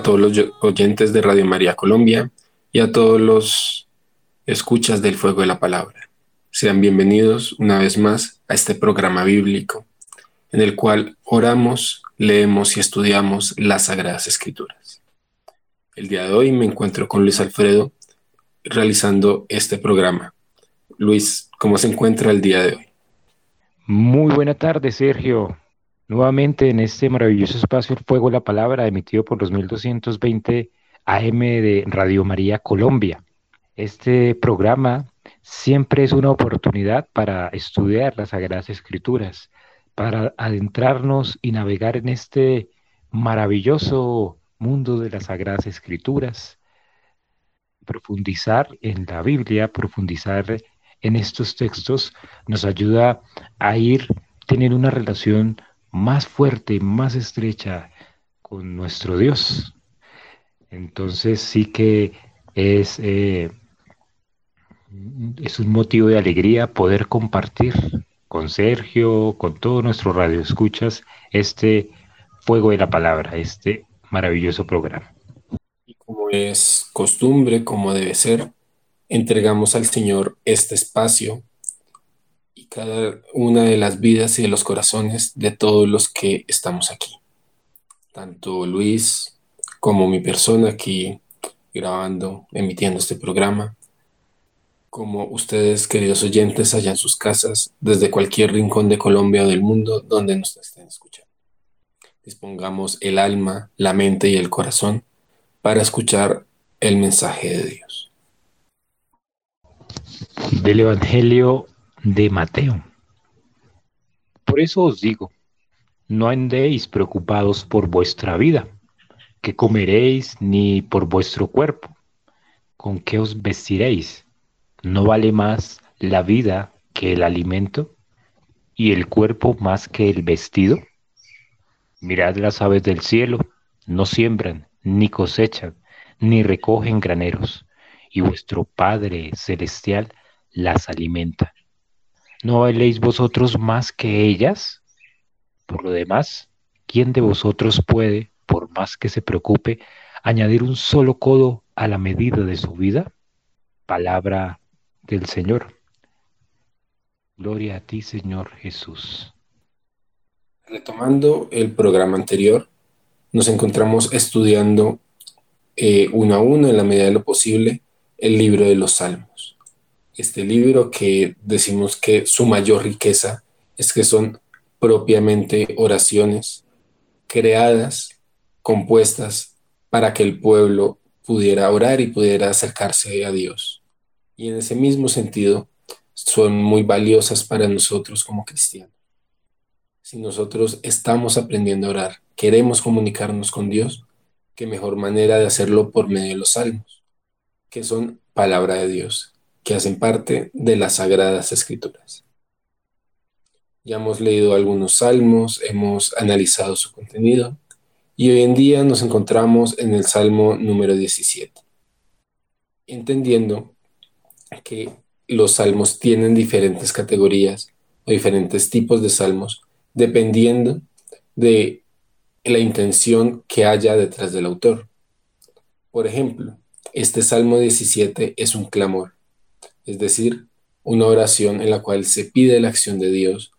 a todos los oyentes de Radio María Colombia y a todos los escuchas del Fuego de la Palabra. Sean bienvenidos una vez más a este programa bíblico en el cual oramos, leemos y estudiamos las Sagradas Escrituras. El día de hoy me encuentro con Luis Alfredo realizando este programa. Luis, ¿cómo se encuentra el día de hoy? Muy buena tarde, Sergio nuevamente en este maravilloso espacio El Fuego la Palabra, emitido por los 1220 AM de Radio María Colombia. Este programa siempre es una oportunidad para estudiar las Sagradas Escrituras, para adentrarnos y navegar en este maravilloso mundo de las Sagradas Escrituras, profundizar en la Biblia, profundizar en estos textos, nos ayuda a ir teniendo una relación más fuerte, más estrecha con nuestro Dios. Entonces sí que es, eh, es un motivo de alegría poder compartir con Sergio, con todo nuestro radio escuchas, este fuego de la palabra, este maravilloso programa. Y como es costumbre, como debe ser, entregamos al Señor este espacio y cada una de las vidas y de los corazones de todos los que estamos aquí. Tanto Luis como mi persona aquí grabando, emitiendo este programa, como ustedes, queridos oyentes, allá en sus casas, desde cualquier rincón de Colombia o del mundo donde nos estén escuchando. Dispongamos el alma, la mente y el corazón para escuchar el mensaje de Dios. Del Evangelio de Mateo. Por eso os digo, no andéis preocupados por vuestra vida, que comeréis, ni por vuestro cuerpo, con qué os vestiréis. ¿No vale más la vida que el alimento y el cuerpo más que el vestido? Mirad las aves del cielo, no siembran, ni cosechan, ni recogen graneros, y vuestro Padre Celestial las alimenta. ¿No valéis vosotros más que ellas? Por lo demás, ¿quién de vosotros puede, por más que se preocupe, añadir un solo codo a la medida de su vida? Palabra del Señor. Gloria a ti, Señor Jesús. Retomando el programa anterior, nos encontramos estudiando eh, uno a uno, en la medida de lo posible, el libro de los Salmos este libro que decimos que su mayor riqueza es que son propiamente oraciones creadas, compuestas para que el pueblo pudiera orar y pudiera acercarse a Dios. Y en ese mismo sentido, son muy valiosas para nosotros como cristianos. Si nosotros estamos aprendiendo a orar, queremos comunicarnos con Dios, qué mejor manera de hacerlo por medio de los salmos, que son palabra de Dios, que hacen parte de las Sagradas Escrituras. Ya hemos leído algunos salmos, hemos analizado su contenido y hoy en día nos encontramos en el Salmo número 17, entendiendo que los salmos tienen diferentes categorías o diferentes tipos de salmos dependiendo de la intención que haya detrás del autor. Por ejemplo, este Salmo 17 es un clamor es decir, una oración en la cual se pide la acción de Dios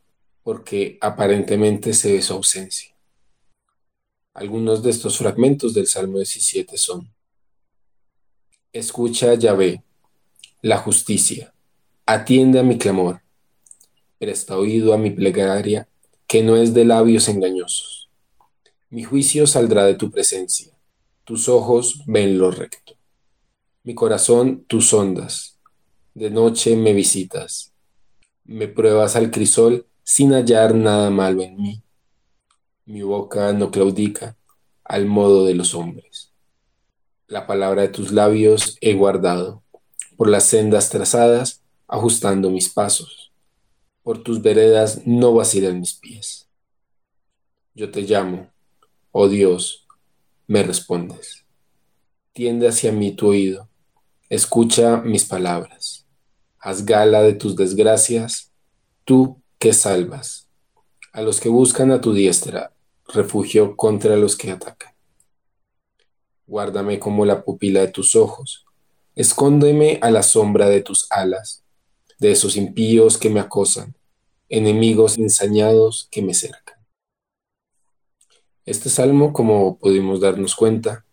porque aparentemente se ve su ausencia. Algunos de estos fragmentos del Salmo 17 son, Escucha, Yahvé, la justicia, atiende a mi clamor, presta oído a mi plegaria, que no es de labios engañosos. Mi juicio saldrá de tu presencia, tus ojos ven lo recto. Mi corazón tus ondas, de noche me visitas, me pruebas al crisol sin hallar nada malo en mí. Mi boca no claudica al modo de los hombres. La palabra de tus labios he guardado, por las sendas trazadas, ajustando mis pasos. Por tus veredas no vacilan mis pies. Yo te llamo, oh Dios, me respondes. Tiende hacia mí tu oído, escucha mis palabras. Haz gala de tus desgracias, tú que salvas. A los que buscan a tu diestra, refugio contra los que atacan. Guárdame como la pupila de tus ojos, escóndeme a la sombra de tus alas, de esos impíos que me acosan, enemigos ensañados que me cercan. Este salmo, como pudimos darnos cuenta,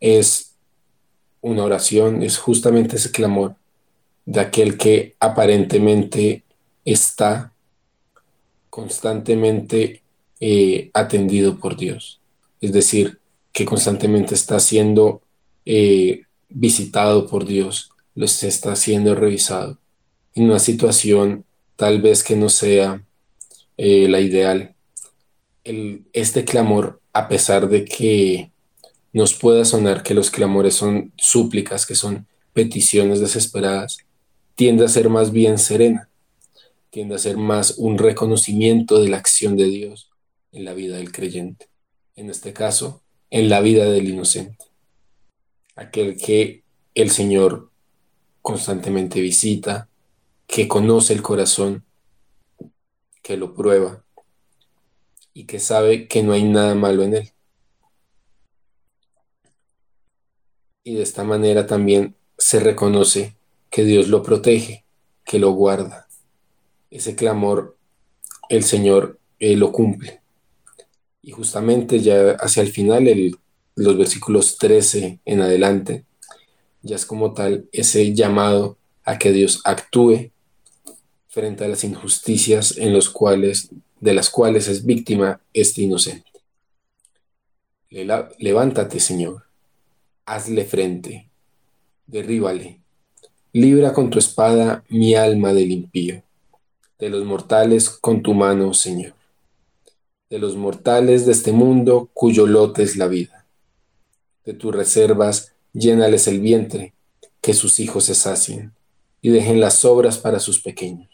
es una oración, es justamente ese clamor de aquel que aparentemente está constantemente eh, atendido por Dios. Es decir, que constantemente está siendo eh, visitado por Dios, lo está siendo revisado. En una situación tal vez que no sea eh, la ideal. este clamor, a pesar de que nos pueda sonar que los clamores son súplicas, que son peticiones desesperadas, tiende a ser más bien serena, tiende a ser más un reconocimiento de la acción de Dios en la vida del creyente. En este caso, en la vida del inocente. Aquel que el Señor constantemente visita, que conoce el corazón, que lo prueba y que sabe que no hay nada malo en él. Y de esta manera también se reconoce que Dios lo protege, que lo guarda. Ese clamor el Señor eh, lo cumple. Y justamente ya hacia el final, los versículos 13 en adelante, ya es como tal ese llamado a que Dios actúe frente a las injusticias en los cuales, de las cuales es víctima este inocente. Levántate, Señor, hazle frente, derríbale, libra con tu espada mi alma del impío, de los mortales con tu mano, Señor de los mortales de este mundo cuyo lote es la vida. De tus reservas llénales el vientre, que sus hijos se sacien, y dejen las obras para sus pequeños.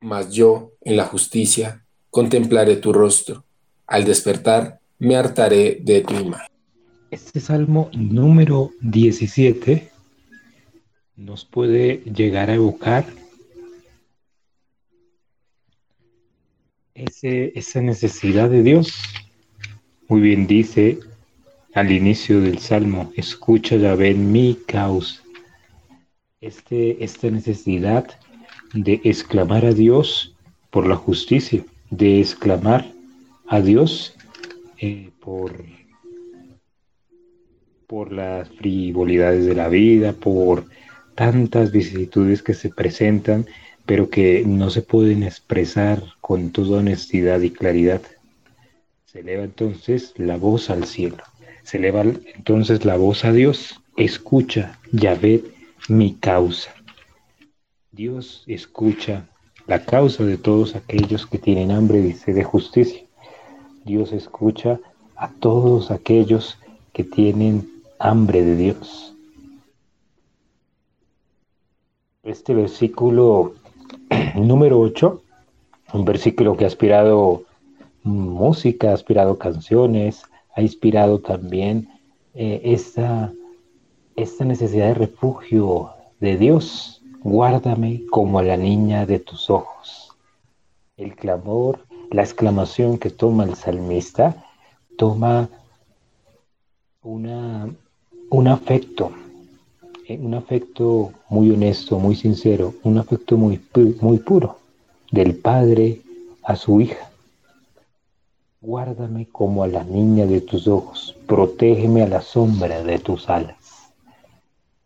Mas yo, en la justicia, contemplaré tu rostro. Al despertar, me hartaré de tu imagen. Este salmo número 17 nos puede llegar a evocar esa necesidad de Dios. Muy bien dice al inicio del Salmo, escucha ya ven mi causa. Este, esta necesidad de exclamar a Dios por la justicia, de exclamar a Dios eh, por, por las frivolidades de la vida, por tantas vicisitudes que se presentan pero que no se pueden expresar con toda honestidad y claridad. Se eleva entonces la voz al cielo, se eleva entonces la voz a Dios, escucha, Yahvé, mi causa. Dios escucha la causa de todos aquellos que tienen hambre y sed de justicia. Dios escucha a todos aquellos que tienen hambre de Dios. Este versículo Número 8, un versículo que ha inspirado música, ha inspirado canciones, ha inspirado también eh, esta, esta necesidad de refugio de Dios. Guárdame como a la niña de tus ojos. El clamor, la exclamación que toma el salmista, toma una, un afecto, un afecto muy honesto, muy sincero, un afecto muy, muy puro del padre a su hija. Guárdame como a la niña de tus ojos, protégeme a la sombra de tus alas.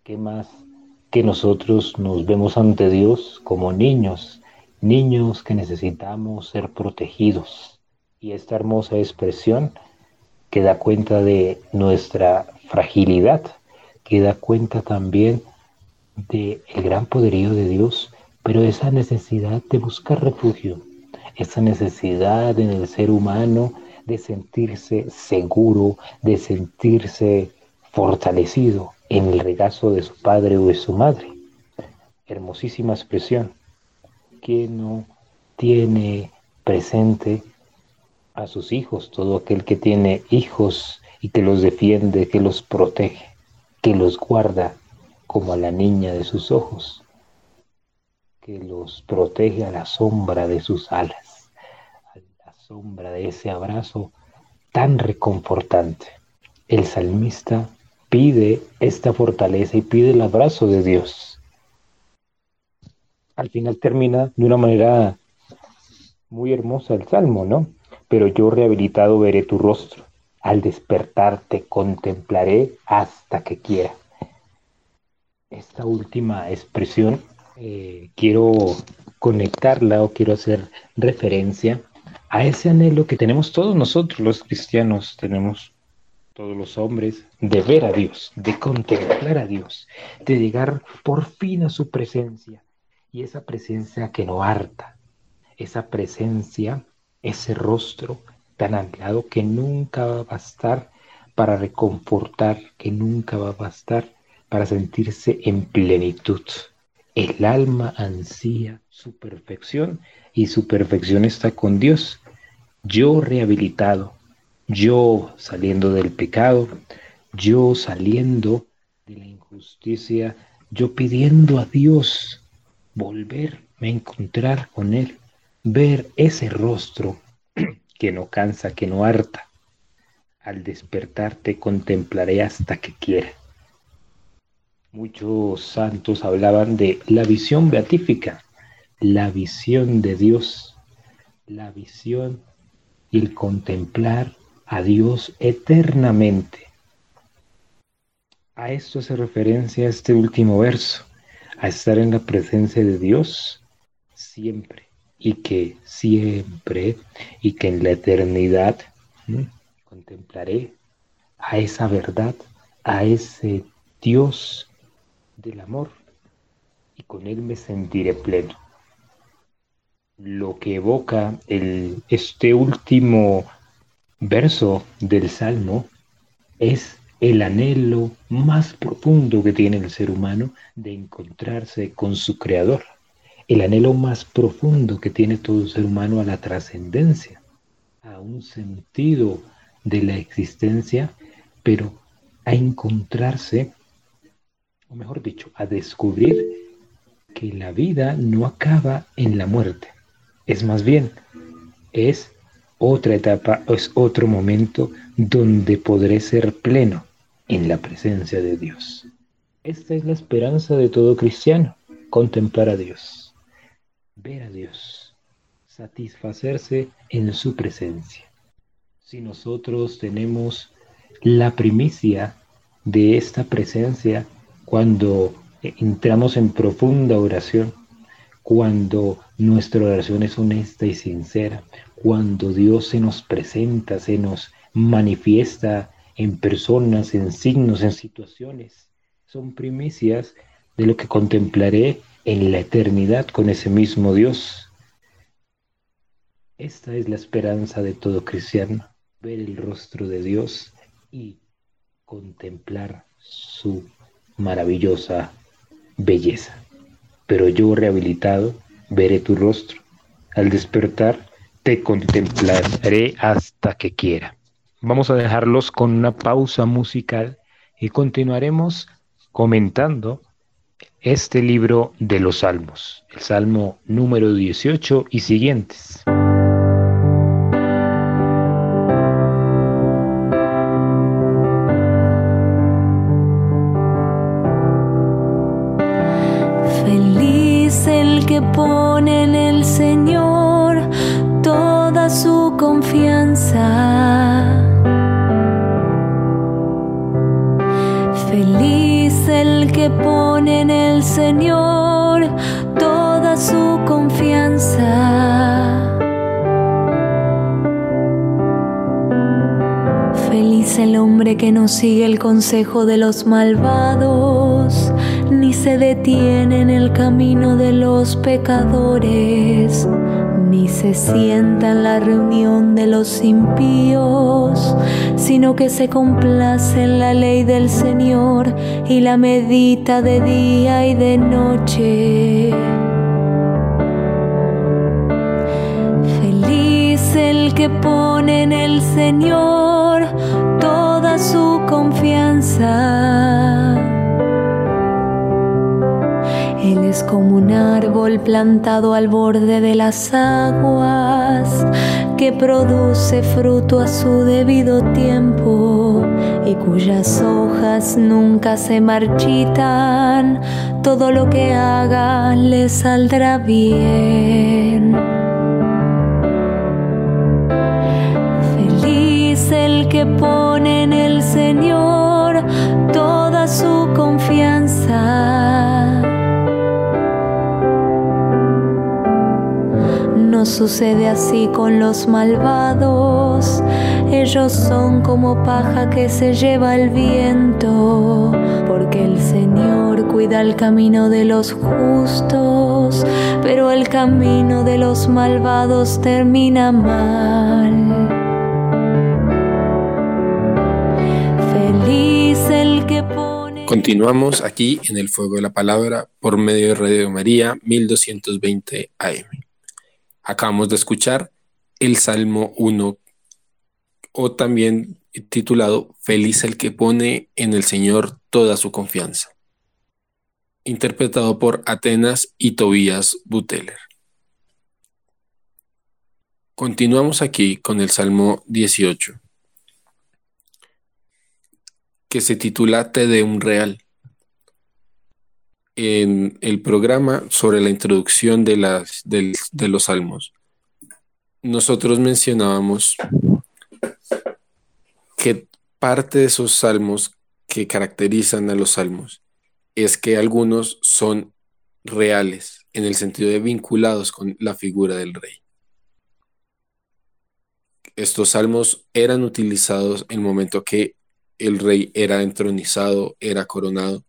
¿Qué más que nosotros nos vemos ante Dios como niños, niños que necesitamos ser protegidos? Y esta hermosa expresión que da cuenta de nuestra fragilidad, que da cuenta también del el gran poderío de Dios, pero esa necesidad de buscar refugio, esa necesidad en el ser humano de sentirse seguro, de sentirse fortalecido en el regazo de su padre o de su madre. Hermosísima expresión que no tiene presente a sus hijos, todo aquel que tiene hijos y que los defiende, que los protege, que los guarda como a la niña de sus ojos, que los protege a la sombra de sus alas, a la sombra de ese abrazo tan reconfortante. El salmista pide esta fortaleza y pide el abrazo de Dios. Al final termina de una manera muy hermosa el salmo, ¿no? Pero yo rehabilitado veré tu rostro. Al despertar te contemplaré hasta que quiera. Esta última expresión eh, quiero conectarla o quiero hacer referencia a ese anhelo que tenemos todos nosotros los cristianos, tenemos todos los hombres, de ver a Dios, de contemplar a Dios, de llegar por fin a su presencia. Y esa presencia que no harta, esa presencia, ese rostro tan anhelado que nunca va a bastar para reconfortar, que nunca va a bastar para sentirse en plenitud. El alma ansía su perfección y su perfección está con Dios. Yo rehabilitado, yo saliendo del pecado, yo saliendo de la injusticia, yo pidiendo a Dios volverme a encontrar con Él, ver ese rostro que no cansa, que no harta. Al despertar te contemplaré hasta que quiera. Muchos santos hablaban de la visión beatífica, la visión de Dios, la visión y el contemplar a Dios eternamente. A esto hace referencia este último verso, a estar en la presencia de Dios siempre y que siempre y que en la eternidad contemplaré a esa verdad, a ese Dios del amor y con él me sentiré pleno. Lo que evoca el, este último verso del Salmo es el anhelo más profundo que tiene el ser humano de encontrarse con su Creador, el anhelo más profundo que tiene todo ser humano a la trascendencia, a un sentido de la existencia, pero a encontrarse, o mejor dicho, a descubrir que la vida no acaba en la muerte, es más bien, es otra etapa es otro momento donde podré ser pleno en la presencia de Dios. Esta es la esperanza de todo cristiano, contemplar a Dios, ver a Dios, satisfacerse en su presencia. Si nosotros tenemos la primicia de esta presencia cuando entramos en profunda oración, cuando nuestra oración es honesta y sincera, cuando Dios se nos presenta, se nos manifiesta en personas, en signos, en situaciones. Son primicias de lo que contemplaré en la eternidad con ese mismo Dios. Esta es la esperanza de todo cristiano, ver el rostro de Dios y contemplar su maravillosa belleza. Pero yo rehabilitado veré tu rostro. Al despertar te contemplaré hasta que quiera. Vamos a dejarlos con una pausa musical y continuaremos comentando este libro de los Salmos, el Salmo número 18 y siguientes. Feliz el que pone pone en el Señor toda su confianza. Feliz el hombre que no sigue el consejo de los malvados, ni se detiene en el camino de los pecadores ni se sienta en la reunión de los impíos, sino que se complace en la ley del Señor y la medita de día y de noche. Feliz el que pone en el Señor toda su confianza. Él es como un árbol plantado al borde de las aguas que produce fruto a su debido tiempo y cuyas hojas nunca se marchitan. Todo lo que haga le saldrá bien. Feliz el que pone en el Señor toda su confianza sucede así con los malvados. Ellos son como paja que se lleva el viento, porque el Señor cuida el camino de los justos, pero el camino de los malvados termina mal. Feliz el que pone... Continuamos aquí en el fuego de la palabra por medio de Radio María 1220 AM. Acabamos de escuchar el Salmo 1 o también titulado Feliz el que pone en el Señor toda su confianza, interpretado por Atenas y Tobías Buteler. Continuamos aquí con el Salmo 18, que se titula Te de un Real. En el programa sobre la introducción de, las, de los salmos, nosotros mencionábamos que parte de esos salmos que caracterizan a los salmos es que algunos son reales, en el sentido de vinculados con la figura del rey. Estos salmos eran utilizados en el momento que el rey era entronizado, era coronado,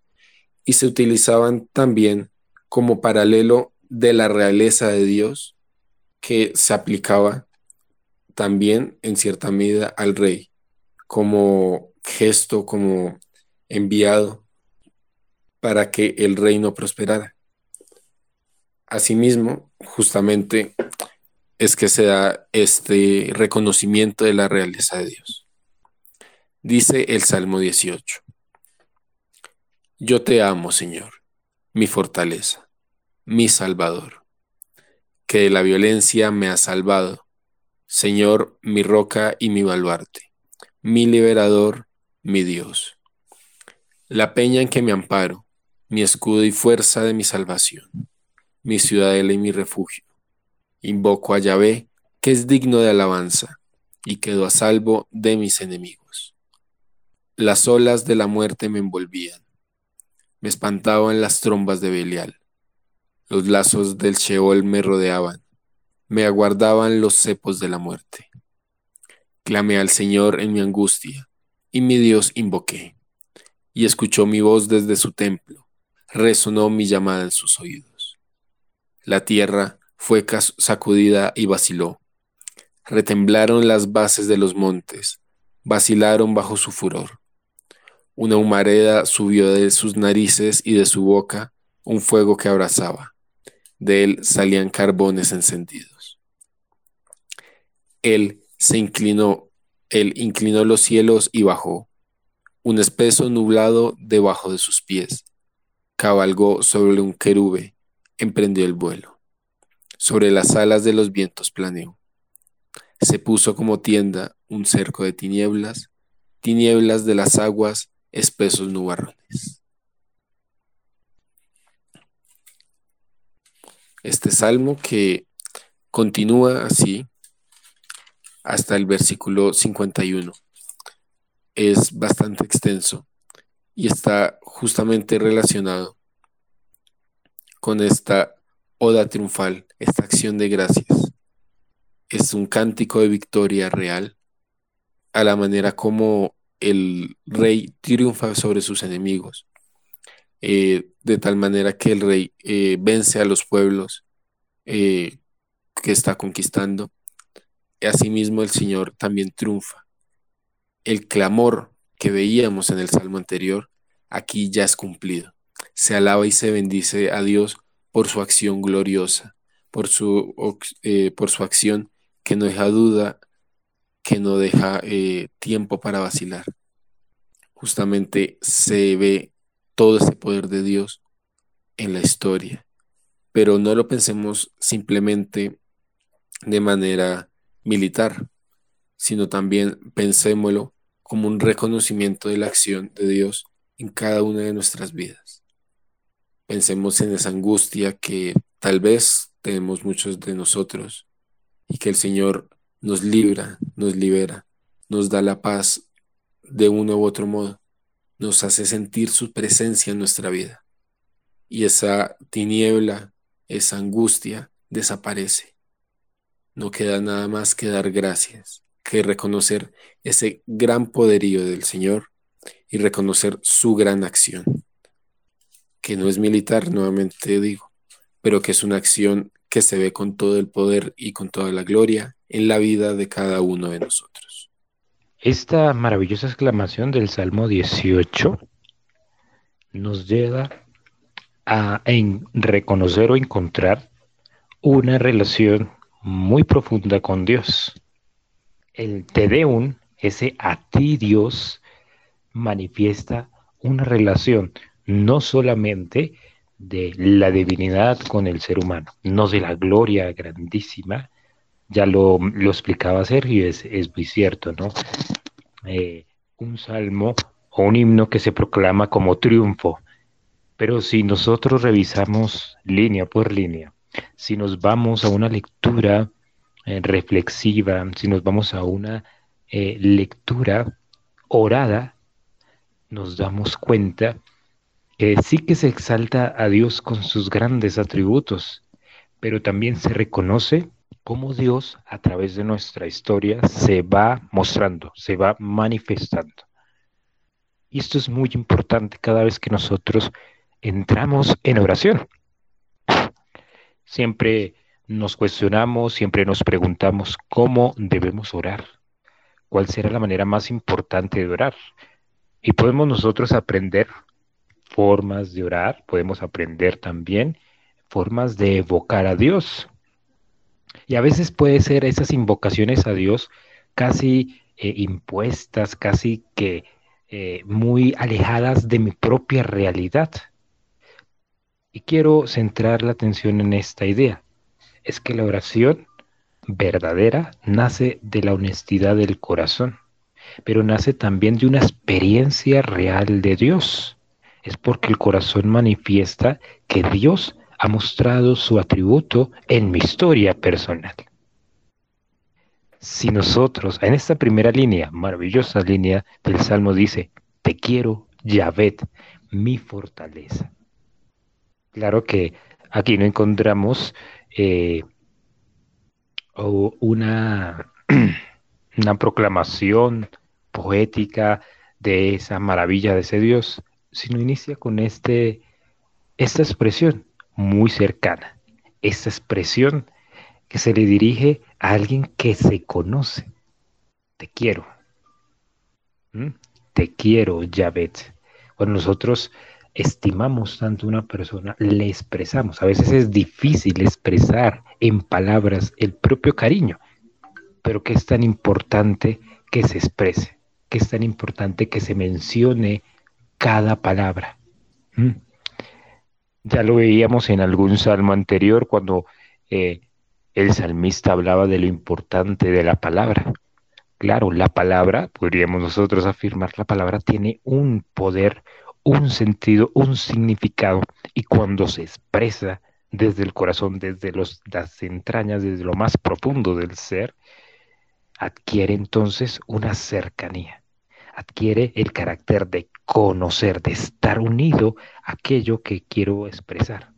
y se utilizaban también como paralelo de la realeza de Dios que se aplicaba también en cierta medida al rey, como gesto, como enviado para que el reino prosperara. Asimismo, justamente es que se da este reconocimiento de la realeza de Dios. Dice el Salmo 18. Yo te amo, Señor, mi fortaleza, mi Salvador, que de la violencia me has salvado, Señor, mi roca y mi baluarte, mi liberador, mi Dios, la peña en que me amparo, mi escudo y fuerza de mi salvación, mi ciudadela y mi refugio. Invoco a Yahvé, que es digno de alabanza, y quedo a salvo de mis enemigos. Las olas de la muerte me envolvían me espantaban las trombas de Belial. Los lazos del Sheol me rodeaban, me aguardaban los cepos de la muerte. Clamé al Señor en mi angustia, y mi Dios invoqué, y escuchó mi voz desde su templo, resonó mi llamada en sus oídos. La tierra fue sacudida y vaciló, retemblaron las bases de los montes, vacilaron bajo su furor. Una humareda subió de sus narices y de su boca un fuego que abrazaba. De él salían carbones encendidos. Él se inclinó, él inclinó los cielos y bajó. Un espeso nublado debajo de sus pies. Cabalgó sobre un querube, emprendió el vuelo. Sobre las alas de los vientos planeó. Se puso como tienda un cerco de tinieblas, tinieblas de las aguas espesos nubarrones. Este salmo que continúa así hasta el versículo 51 es bastante extenso y está justamente relacionado con esta oda triunfal, esta acción de gracias. Es un cántico de victoria real a la manera como el rey triunfa sobre sus enemigos, eh, de tal manera que el rey eh, vence a los pueblos eh, que está conquistando. Asimismo el Señor también triunfa. El clamor que veíamos en el salmo anterior, aquí ya es cumplido. Se alaba y se bendice a Dios por su acción gloriosa, por su, por su acción que no deja duda que no deja eh, tiempo para vacilar. Justamente se ve todo ese poder de Dios en la historia, pero no lo pensemos simplemente de manera militar, sino también pensémoslo como un reconocimiento de la acción de Dios en cada una de nuestras vidas. Pensemos en esa angustia que tal vez tenemos muchos de nosotros y que el Señor nos libra, nos libera, nos da la paz de uno u otro modo, nos hace sentir su presencia en nuestra vida. Y esa tiniebla, esa angustia desaparece. No queda nada más que dar gracias, que reconocer ese gran poderío del Señor y reconocer su gran acción, que no es militar, nuevamente digo, pero que es una acción que se ve con todo el poder y con toda la gloria en la vida de cada uno de nosotros. Esta maravillosa exclamación del Salmo 18 nos lleva a reconocer o encontrar una relación muy profunda con Dios. El Te Deum, ese a ti Dios, manifiesta una relación no solamente de la divinidad con el ser humano, no de la gloria grandísima. Ya lo, lo explicaba Sergio, es, es muy cierto, ¿no? Eh, un salmo o un himno que se proclama como triunfo. Pero si nosotros revisamos línea por línea, si nos vamos a una lectura eh, reflexiva, si nos vamos a una eh, lectura orada, nos damos cuenta sí que se exalta a Dios con sus grandes atributos, pero también se reconoce cómo Dios a través de nuestra historia se va mostrando, se va manifestando. Y esto es muy importante cada vez que nosotros entramos en oración. Siempre nos cuestionamos, siempre nos preguntamos cómo debemos orar, cuál será la manera más importante de orar. Y podemos nosotros aprender formas de orar, podemos aprender también formas de evocar a Dios. Y a veces puede ser esas invocaciones a Dios casi eh, impuestas, casi que eh, muy alejadas de mi propia realidad. Y quiero centrar la atención en esta idea. Es que la oración verdadera nace de la honestidad del corazón, pero nace también de una experiencia real de Dios es porque el corazón manifiesta que Dios ha mostrado su atributo en mi historia personal. Si nosotros, en esta primera línea, maravillosa línea del Salmo dice, te quiero, Yahvet, mi fortaleza. Claro que aquí no encontramos eh, una, una proclamación poética de esa maravilla de ese Dios, sino inicia con este, esta expresión muy cercana, esta expresión que se le dirige a alguien que se conoce. Te quiero. ¿Mm? Te quiero, Yahvet. Cuando nosotros estimamos tanto a una persona, le expresamos. A veces es difícil expresar en palabras el propio cariño, pero que es tan importante que se exprese, que es tan importante que se mencione cada palabra. ¿Mm? Ya lo veíamos en algún salmo anterior cuando eh, el salmista hablaba de lo importante de la palabra. Claro, la palabra, podríamos nosotros afirmar, la palabra tiene un poder, un sentido, un significado, y cuando se expresa desde el corazón, desde las entrañas, desde lo más profundo del ser, adquiere entonces una cercanía, adquiere el carácter de conocer, de estar unido a aquello que quiero expresar.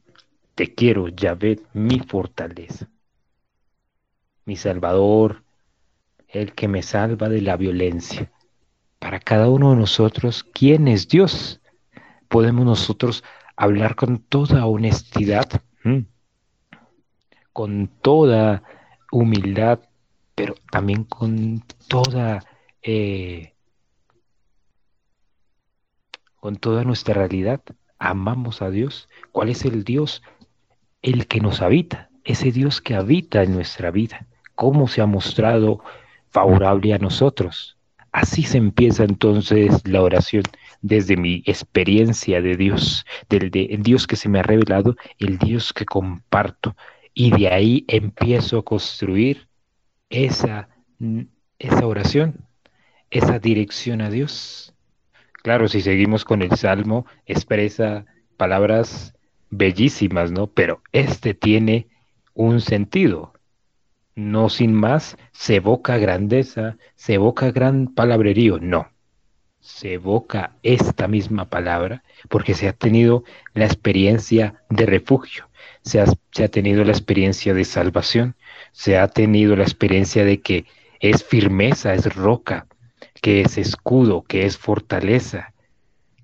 Te quiero, Yahvé, mi fortaleza, mi Salvador, el que me salva de la violencia. Para cada uno de nosotros, ¿quién es Dios? Podemos nosotros hablar con toda honestidad, con toda humildad, pero también con toda eh, con toda nuestra realidad, amamos a Dios. ¿Cuál es el Dios? El que nos habita, ese Dios que habita en nuestra vida. ¿Cómo se ha mostrado favorable a nosotros. Así se empieza entonces la oración desde mi experiencia de Dios, del de, Dios que se me ha revelado, el Dios que comparto. Y de ahí empiezo a construir esa, esa oración, esa dirección a Dios. Claro, si seguimos con el Salmo, expresa palabras bellísimas, ¿no? Pero este tiene un sentido. No sin más, se evoca grandeza, se evoca gran palabrerío, no. Se evoca esta misma palabra porque se ha tenido la experiencia de refugio, se ha, se ha tenido la experiencia de salvación, se ha tenido la experiencia de que es firmeza, es roca, que es escudo, que es fortaleza,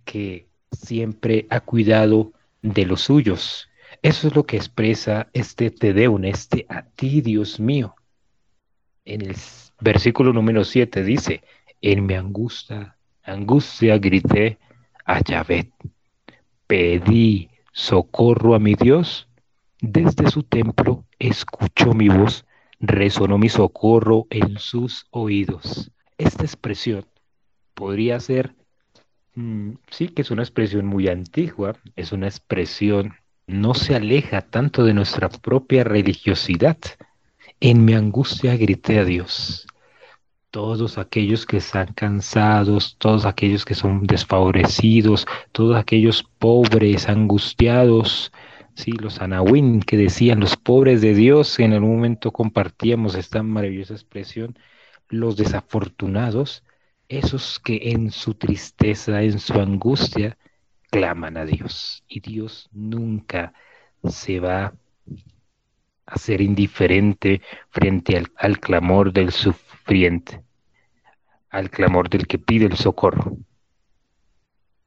que siempre ha cuidado de los suyos. Eso es lo que expresa este Te Deum, este a ti, Dios mío. En el versículo número 7 dice, en mi angustia, angustia grité a Yahvé, pedí socorro a mi Dios, desde su templo escuchó mi voz, resonó mi socorro en sus oídos. Esta expresión podría ser, mm, sí que es una expresión muy antigua, es una expresión, no se aleja tanto de nuestra propia religiosidad. En mi angustia grité a Dios. Todos aquellos que están cansados, todos aquellos que son desfavorecidos, todos aquellos pobres, angustiados, sí, los anahuín que decían los pobres de Dios, en algún momento compartíamos esta maravillosa expresión, los desafortunados, esos que en su tristeza, en su angustia, claman a Dios. Y Dios nunca se va a ser indiferente frente al, al clamor del sufriente, al clamor del que pide el socorro.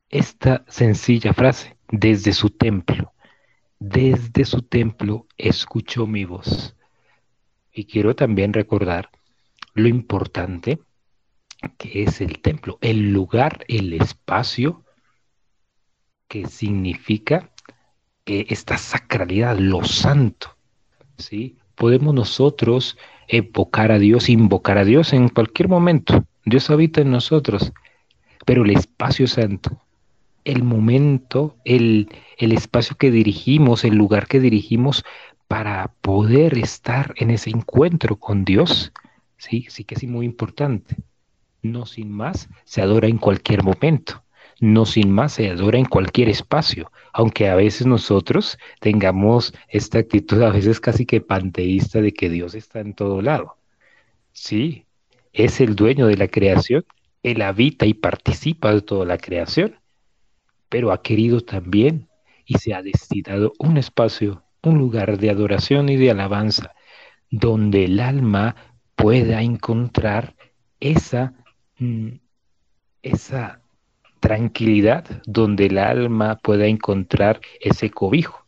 Esta sencilla frase, desde su templo, desde su templo escuchó mi voz. Y quiero también recordar lo importante que es el templo, el lugar, el espacio que significa que esta sacralidad, lo santo, ¿sí? Podemos nosotros evocar a Dios, invocar a Dios en cualquier momento. Dios habita en nosotros, pero el espacio santo, el momento, el, el espacio que dirigimos, el lugar que dirigimos para poder estar en ese encuentro con Dios, Sí, sí que es muy importante. No sin más, se adora en cualquier momento. No sin más, se adora en cualquier espacio. Aunque a veces nosotros tengamos esta actitud, a veces casi que panteísta, de que Dios está en todo lado. Sí, es el dueño de la creación. Él habita y participa de toda la creación. Pero ha querido también y se ha destinado un espacio, un lugar de adoración y de alabanza, donde el alma pueda encontrar esa, mm, esa tranquilidad, donde el alma pueda encontrar ese cobijo.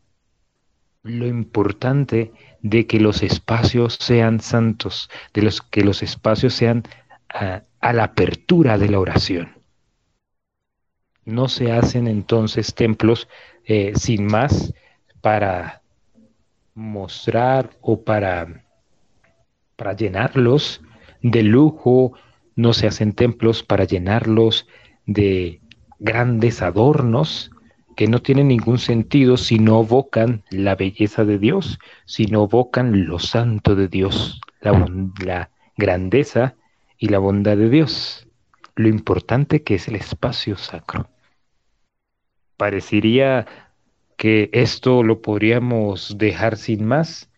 Lo importante de que los espacios sean santos, de los que los espacios sean a, la apertura de la oración. No se hacen entonces templos eh, sin más para mostrar o para para llenarlos de lujo, no se hacen templos para llenarlos de grandes adornos que no tienen ningún sentido si no evocan la belleza de Dios, si no evocan lo santo de Dios, la, la grandeza y la bondad de Dios, lo importante que es el espacio sacro. Parecería que esto lo podríamos dejar sin más,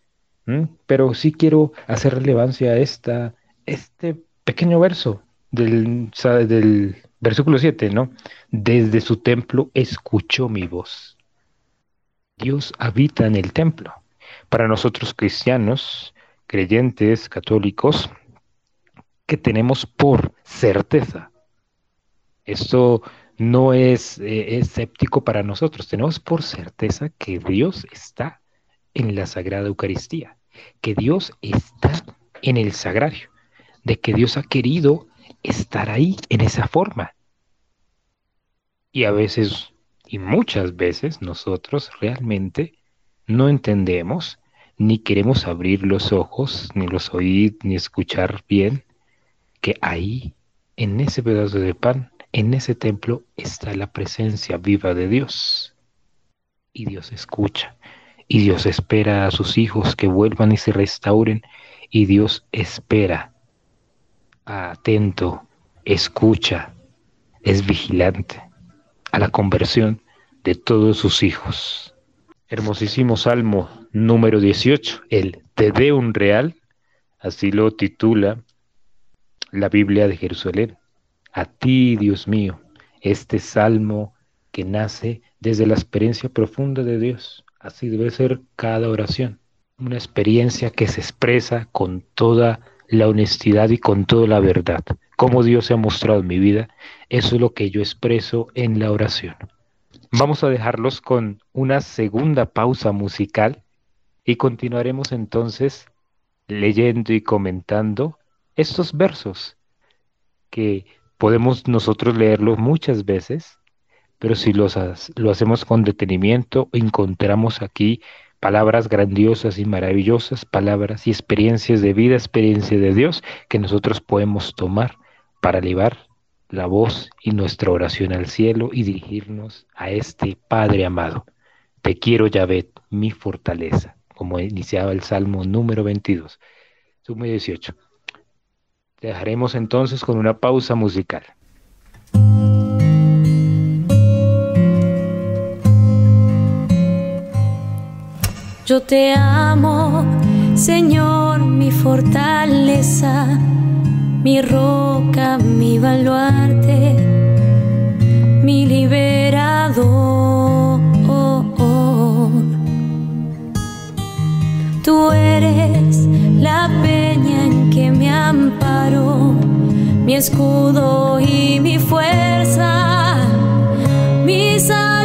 pero sí quiero hacer relevancia a esta, este pequeño verso del, versículo 7, ¿no? Desde su templo escuchó mi voz. Dios habita en el templo. Para nosotros cristianos, creyentes, católicos, que tenemos por certeza. Esto no es eh, escéptico para nosotros. Tenemos por certeza que Dios está en la Sagrada Eucaristía, que Dios está en el sagrario, de que Dios ha querido estar ahí en esa forma. Y a veces, y muchas veces, nosotros realmente no entendemos, ni queremos abrir los ojos, ni los oír, ni escuchar bien, que ahí, en ese pedazo de pan, en ese templo, está la presencia viva de Dios. Y Dios escucha. Y Dios espera a sus hijos que vuelvan y se restauren. Y Dios espera, atento, escucha, es vigilante a la conversión de todos sus hijos. Hermosísimo Salmo número 18, el Te Deum Real, así lo titula la Biblia de Jerusalén. A ti, Dios mío, este salmo que nace desde la experiencia profunda de Dios. Así debe ser cada oración. Una experiencia que se expresa con toda la honestidad y con toda la verdad. Como Dios se ha mostrado en mi vida, eso es lo que yo expreso en la oración. Vamos a dejarlos con una segunda pausa musical y continuaremos entonces leyendo y comentando estos versos que podemos nosotros leerlos muchas veces, pero si los, lo hacemos con detenimiento, encontramos aquí palabras grandiosas y maravillosas, palabras y experiencias de vida, experiencias de Dios que nosotros podemos tomar para elevar la voz y nuestra oración al cielo y dirigirnos a este Padre amado. Te quiero, Yahvé, mi fortaleza, como iniciaba el Salmo número 22, Sumo 18. Te dejaremos entonces con una pausa musical. Yo te amo, Señor, mi fortaleza mi roca, mi baluarte, mi liberador. Tú eres la peña en que me amparo, mi escudo y mi fuerza, mi salvador.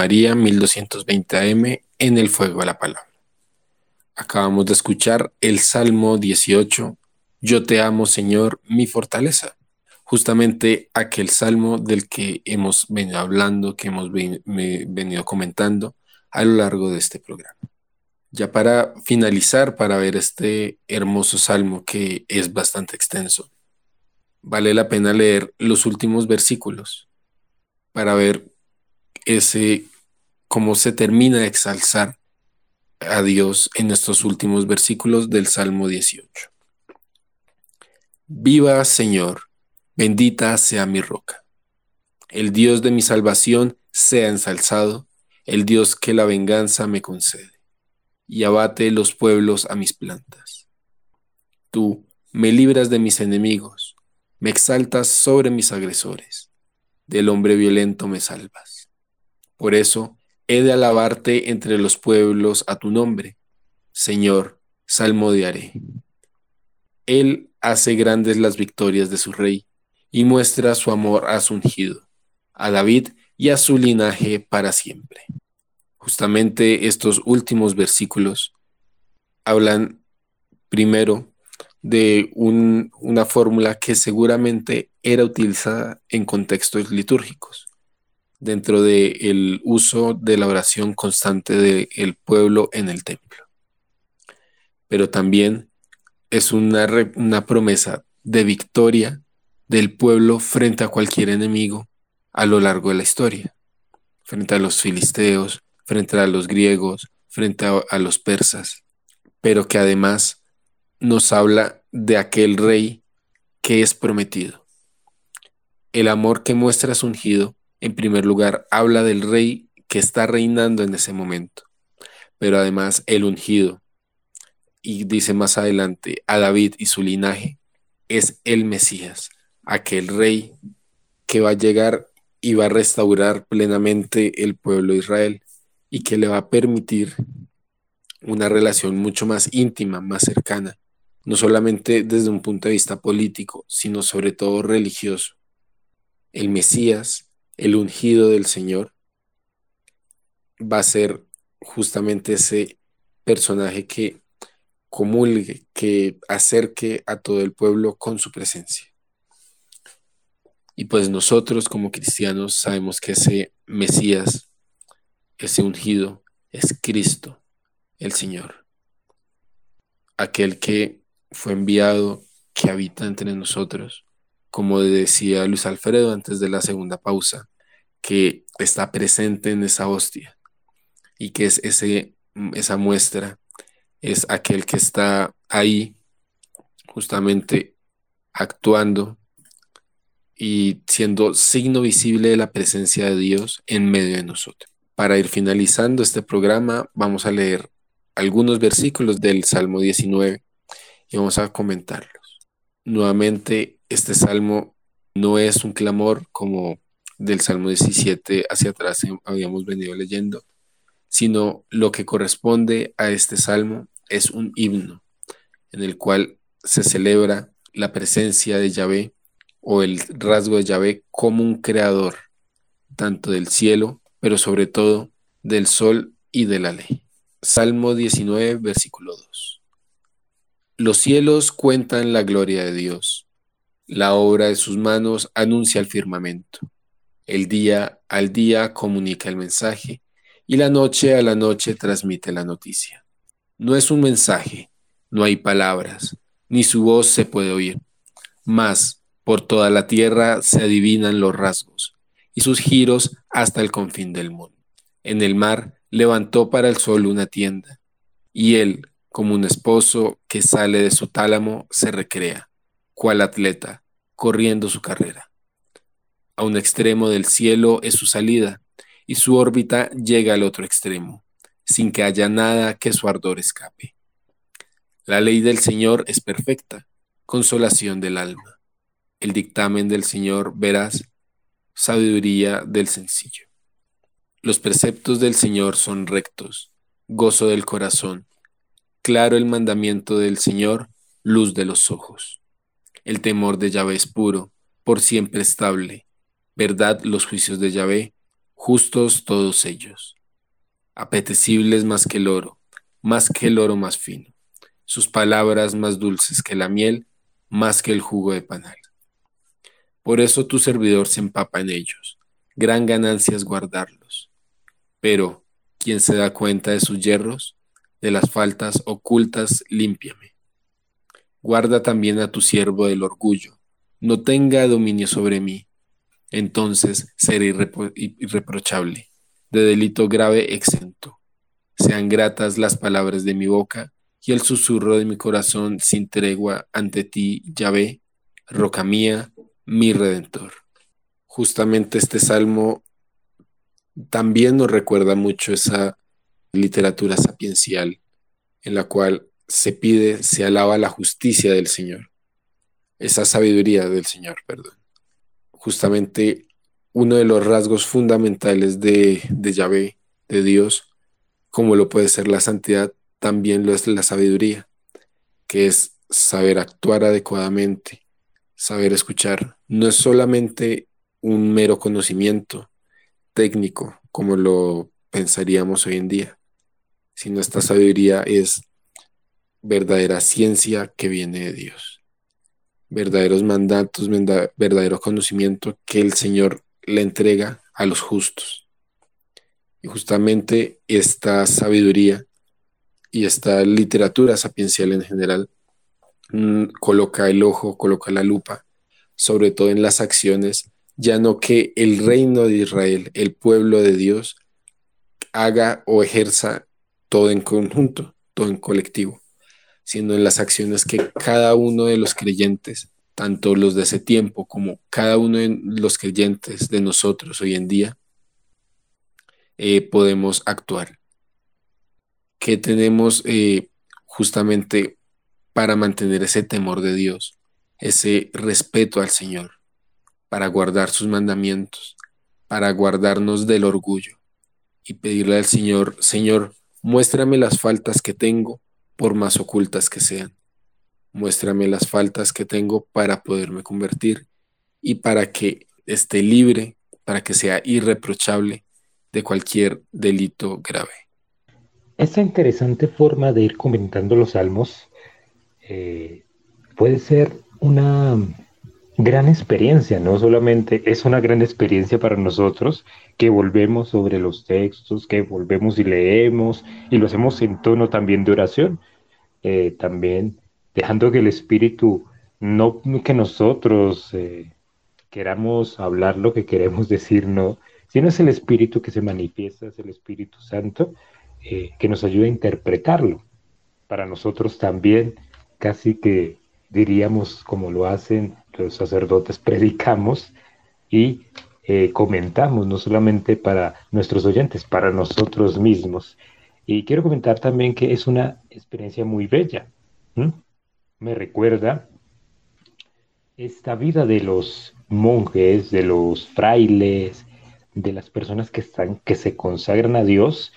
María 1220 AM en el Fuego de la Palabra. Acabamos de escuchar el Salmo 18, Yo te amo Señor, mi fortaleza. Justamente aquel salmo del que hemos venido hablando, que hemos venido comentando a lo largo de este programa. Ya para finalizar, para ver este hermoso salmo que es bastante extenso, vale la pena leer los últimos versículos para ver ese cómo se termina de exalzar a Dios en estos últimos versículos del Salmo 18. Viva Señor, bendita sea mi roca. El Dios de mi salvación sea ensalzado, el Dios que la venganza me concede, y abate los pueblos a mis plantas. Tú me libras de mis enemigos, me exaltas sobre mis agresores, del hombre violento me salvas. Por eso he de alabarte entre los pueblos a tu nombre. Señor, salmodiaré. Él hace grandes las victorias de su rey y muestra su amor a su ungido, a David y a su linaje para siempre. Justamente estos últimos versículos hablan Primero, de una fórmula que seguramente era utilizada en contextos litúrgicos, dentro del uso de la oración constante del pueblo en el templo. Pero también es una, una promesa de victoria del pueblo frente a cualquier enemigo a lo largo de la historia, frente a los filisteos, frente a los griegos, frente a los persas, pero que además nos habla de aquel rey que es prometido. El amor que muestra su ungido, en primer lugar, habla del rey que está reinando en ese momento, pero además el ungido, y dice más adelante, a David y su linaje, es el Mesías, aquel rey que va a llegar y va a restaurar plenamente el pueblo de Israel y que le va a permitir una relación mucho más íntima, más cercana no solamente desde un punto de vista político, sino sobre todo religioso. El Mesías, el ungido del Señor, va a ser justamente ese personaje que comulgue, que acerque a todo el pueblo con su presencia. Y pues nosotros como cristianos sabemos que ese Mesías, ese ungido, es Cristo, el Señor. Aquel que fue enviado que habita entre nosotros, como decía Luis Alfredo antes de la segunda pausa, que está presente en esa hostia y que es ese, esa muestra, es aquel que está ahí justamente actuando y siendo signo visible de la presencia de Dios en medio de nosotros. Para ir finalizando este programa, vamos a leer algunos versículos del Salmo 19 y vamos a comentarlos. Nuevamente, este salmo no es un clamor como del Salmo 17 hacia atrás habíamos venido leyendo, sino lo que corresponde a este salmo es un himno en el cual se celebra la presencia de Yahvé o el rasgo de Yahvé como un creador, tanto del cielo, pero sobre todo del sol y de la ley. Salmo 19, versículo 2. Los cielos cuentan la gloria de Dios. La obra de sus manos anuncia el firmamento. El día al día comunica el mensaje y la noche a la noche transmite la noticia. No es un mensaje, no hay palabras, ni su voz se puede oír. Mas por toda la tierra se adivinan los rasgos y sus giros hasta el confín del mundo. En el mar levantó para el sol una tienda, y él, como un esposo que sale de su tálamo, se recrea, cual atleta, corriendo su carrera. A un extremo del cielo es su salida, y su órbita llega al otro extremo, sin que haya nada que su ardor escape. La ley del Señor es perfecta, consolación del alma. El dictamen del Señor verás, sabiduría del sencillo. Los preceptos del Señor son rectos, gozo del corazón Claro el mandamiento del Señor, luz de los ojos. El temor de Yahvé es puro, por siempre estable. Verdad los juicios de Yahvé, justos todos ellos. Apetecibles más que el oro, más que el oro más fino. Sus palabras más dulces que la miel, más que el jugo de panal. Por eso tu servidor se empapa en ellos. Gran ganancia es guardarlos. Pero, ¿quién se da cuenta de sus hierros? de las faltas ocultas, límpiame. Guarda también a tu siervo del orgullo, no tenga dominio sobre mí. Entonces seré irreprochable, de delito grave exento. Sean gratas las palabras de mi boca y el susurro de mi corazón sin tregua ante ti, Yahvé, roca mía, mi redentor. Justamente este salmo también nos recuerda mucho esa literatura sapiencial en la cual se pide, se alaba la justicia del Señor, esa sabiduría del Señor, perdón. Justamente uno de los rasgos fundamentales de, de Yahvé, de Dios, como lo puede ser la santidad, también lo es la sabiduría, que es saber actuar adecuadamente, saber escuchar. No es solamente un mero conocimiento técnico, como lo pensaríamos hoy en día, sino esta sabiduría es verdadera ciencia que viene de Dios, verdaderos mandatos, verdadero conocimiento que el Señor le entrega a los justos. Y justamente esta sabiduría y esta literatura sapiencial en general mm, coloca el ojo, coloca la lupa, sobre todo en las acciones, ya no que el reino de Israel, el pueblo de Dios, haga o ejerza todo en conjunto, todo en colectivo, sino en las acciones que cada uno de los creyentes, tanto los de ese tiempo como cada uno de los creyentes de nosotros hoy en día, eh, podemos actuar. Que tenemos eh, justamente para mantener ese temor de Dios, ese respeto al Señor, para guardar sus mandamientos, para guardarnos del orgullo y pedirle al Señor, Señor, muéstrame las faltas que tengo, por más ocultas que sean. Muéstrame las faltas que tengo para poderme convertir y para que esté libre, para que sea irreprochable de cualquier delito grave. Esta interesante forma de ir comentando los salmos eh, puede ser una gran experiencia, no solamente es una gran experiencia para nosotros que volvemos sobre los textos, que volvemos y leemos y lo hacemos en tono también de oración, eh, también dejando que el Espíritu, no que nosotros eh, queramos hablar lo que queremos decir, no, sino es el Espíritu que se manifiesta, es el Espíritu Santo eh, que nos ayuda a interpretarlo. Para nosotros también, casi que diríamos como lo hacen los sacerdotes, predicamos y comentamos, no solamente para nuestros oyentes, para nosotros mismos. Y quiero comentar también que es una experiencia muy bella. Me recuerda esta vida de los monjes, de los frailes, de las personas que están, que se consagran a Dios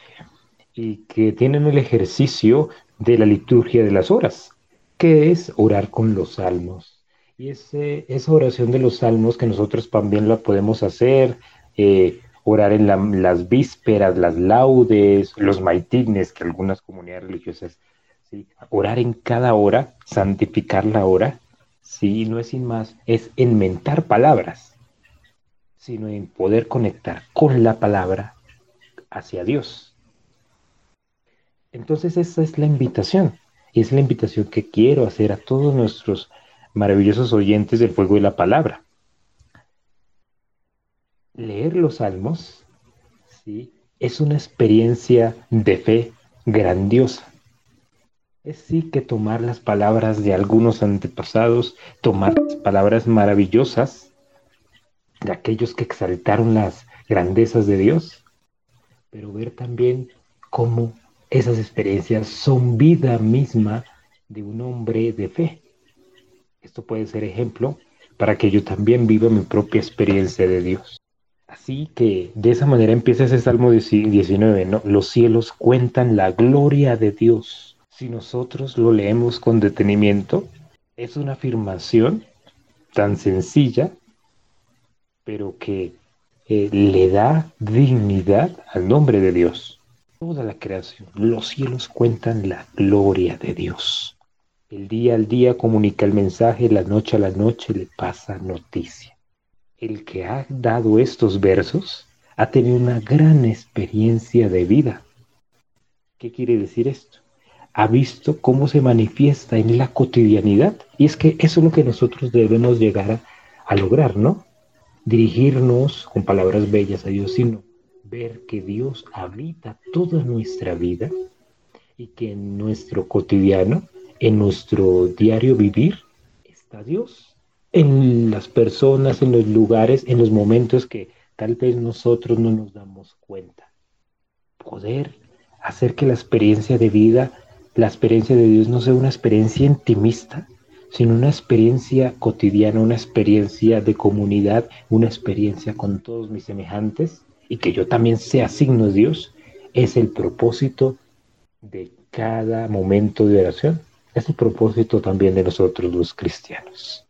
y que tienen el ejercicio de la liturgia de las horas, que es orar con los salmos. Y ese, esa oración de los salmos que nosotros también la podemos hacer, eh, orar en las vísperas, las laudes, los maitines, que algunas comunidades religiosas, orar en cada hora, santificar la hora, sí, no es sin más, es inventar palabras sino en poder conectar con la palabra hacia Dios. Entonces esa es la invitación, y es la invitación que quiero hacer a todos nuestros maravillosos oyentes del fuego de la palabra. Leer los salmos ¿sí? es una experiencia de fe grandiosa. Es sí que tomar las palabras de algunos antepasados, tomar las palabras maravillosas de aquellos que exaltaron las grandezas de Dios, pero ver también cómo esas experiencias son vida misma de un hombre de fe. Esto puede ser ejemplo para que yo también viva mi propia experiencia de Dios. Así que de esa manera empieza ese Salmo 19, ¿no? Los cielos cuentan la gloria de Dios. Si nosotros lo leemos con detenimiento, es una afirmación tan sencilla pero que eh, le da dignidad al nombre de Dios. Toda la creación, los cielos cuentan la gloria de Dios. El día al día comunica el mensaje, la noche a la noche le pasa noticia. El que ha dado estos versos ha tenido una gran experiencia de vida. ¿Qué quiere decir esto? Ha visto cómo se manifiesta en la cotidianidad. Y es que eso es lo que nosotros debemos llegar a, lograr, ¿no? dirigirnos con palabras bellas a Dios, sino ver que Dios habita toda nuestra vida y que en nuestro cotidiano, en nuestro diario vivir, está Dios. En las personas, en los lugares, en los momentos que tal vez nosotros no nos damos cuenta. Poder hacer que la experiencia de vida, la experiencia de Dios no sea una experiencia intimista, sino una experiencia cotidiana, una experiencia de comunidad, una experiencia con todos mis semejantes y que yo también sea signo de Dios, es el propósito de cada momento de oración. Es el propósito también de nosotros los cristianos.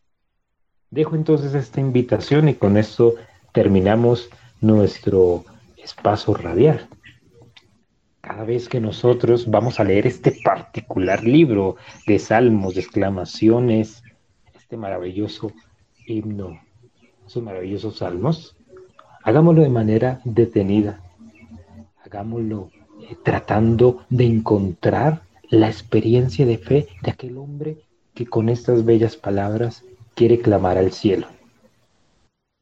Dejo entonces esta invitación y con esto terminamos nuestro espacio radial. cada vez que nosotros vamos a leer este particular libro de salmos, de exclamaciones, este maravilloso himno, esos maravillosos salmos, hagámoslo de manera detenida, hagámoslo eh, tratando de encontrar la experiencia de fe de aquel hombre que con estas bellas palabras quiere clamar al cielo.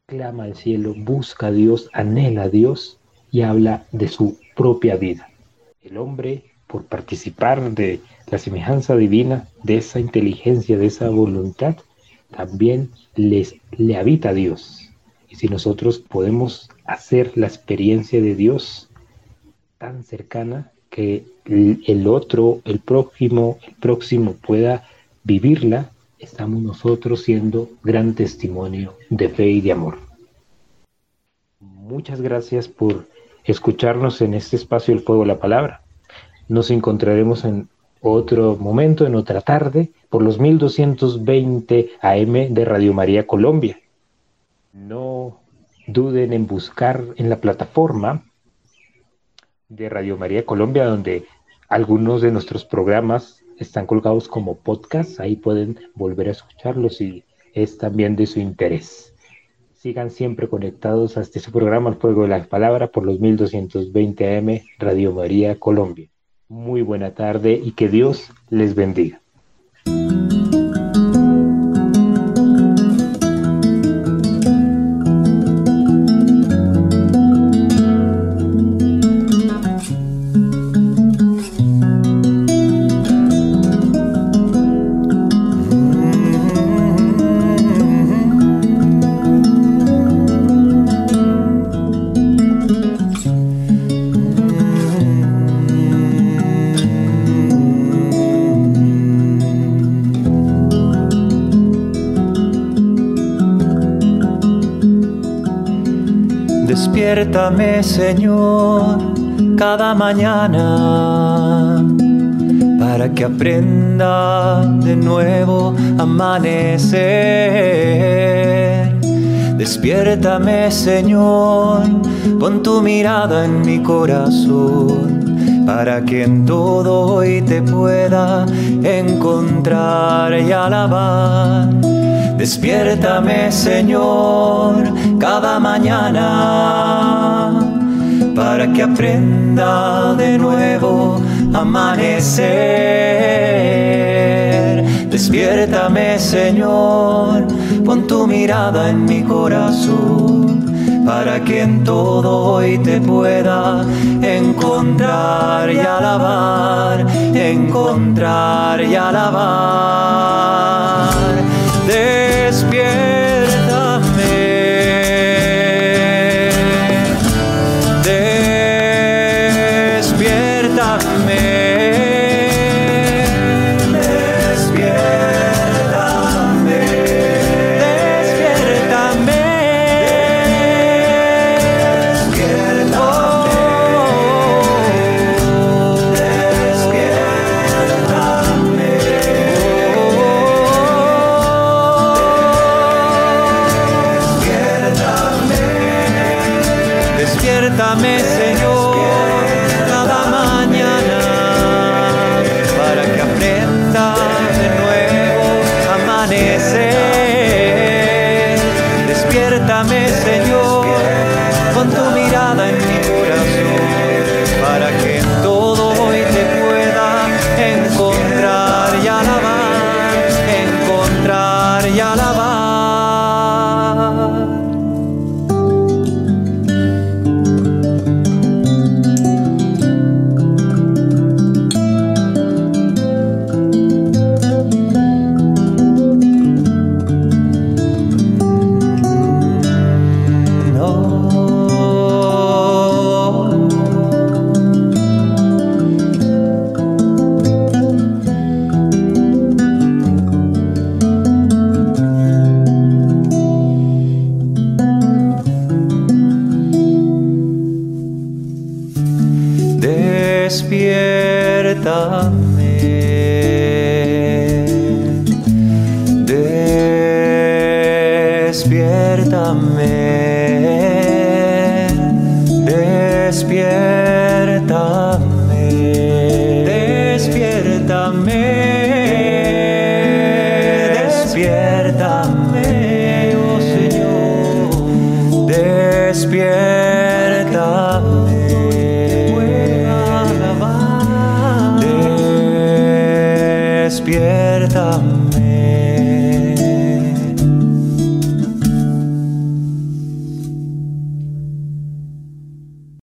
Clama al cielo, busca a Dios, anhela a Dios y habla de su propia vida. El hombre, por participar de la semejanza divina, de esa inteligencia, de esa voluntad, también les, le habita a Dios. Y si nosotros podemos hacer la experiencia de Dios tan cercana que el otro, el próximo, el próximo pueda vivirla, estamos nosotros siendo gran testimonio de fe y de amor. Muchas gracias por escucharnos en este espacio El Fuego de la Palabra. Nos encontraremos en otro momento, en otra tarde, por los 1220 AM de Radio María Colombia. No duden en buscar en la plataforma de Radio María Colombia, donde algunos de nuestros programas están colgados como podcast. Ahí pueden volver a escucharlos y es también de su interés. Sigan siempre conectados a este su programa El Fuego de la Palabra por los 1220 AM Radio María Colombia. Muy buena tarde y que Dios les bendiga. Despiértame, Señor, cada mañana para que aprenda de nuevo amanecer. Despiértame, Señor, pon tu mirada en mi corazón para que en todo hoy te pueda encontrar y alabar Despiértame, Señor, cada mañana para que aprenda de nuevo amanecer. Despiértame, Señor, pon tu mirada en mi corazón para que en todo hoy te pueda encontrar y alabar, encontrar y alabar despiértame.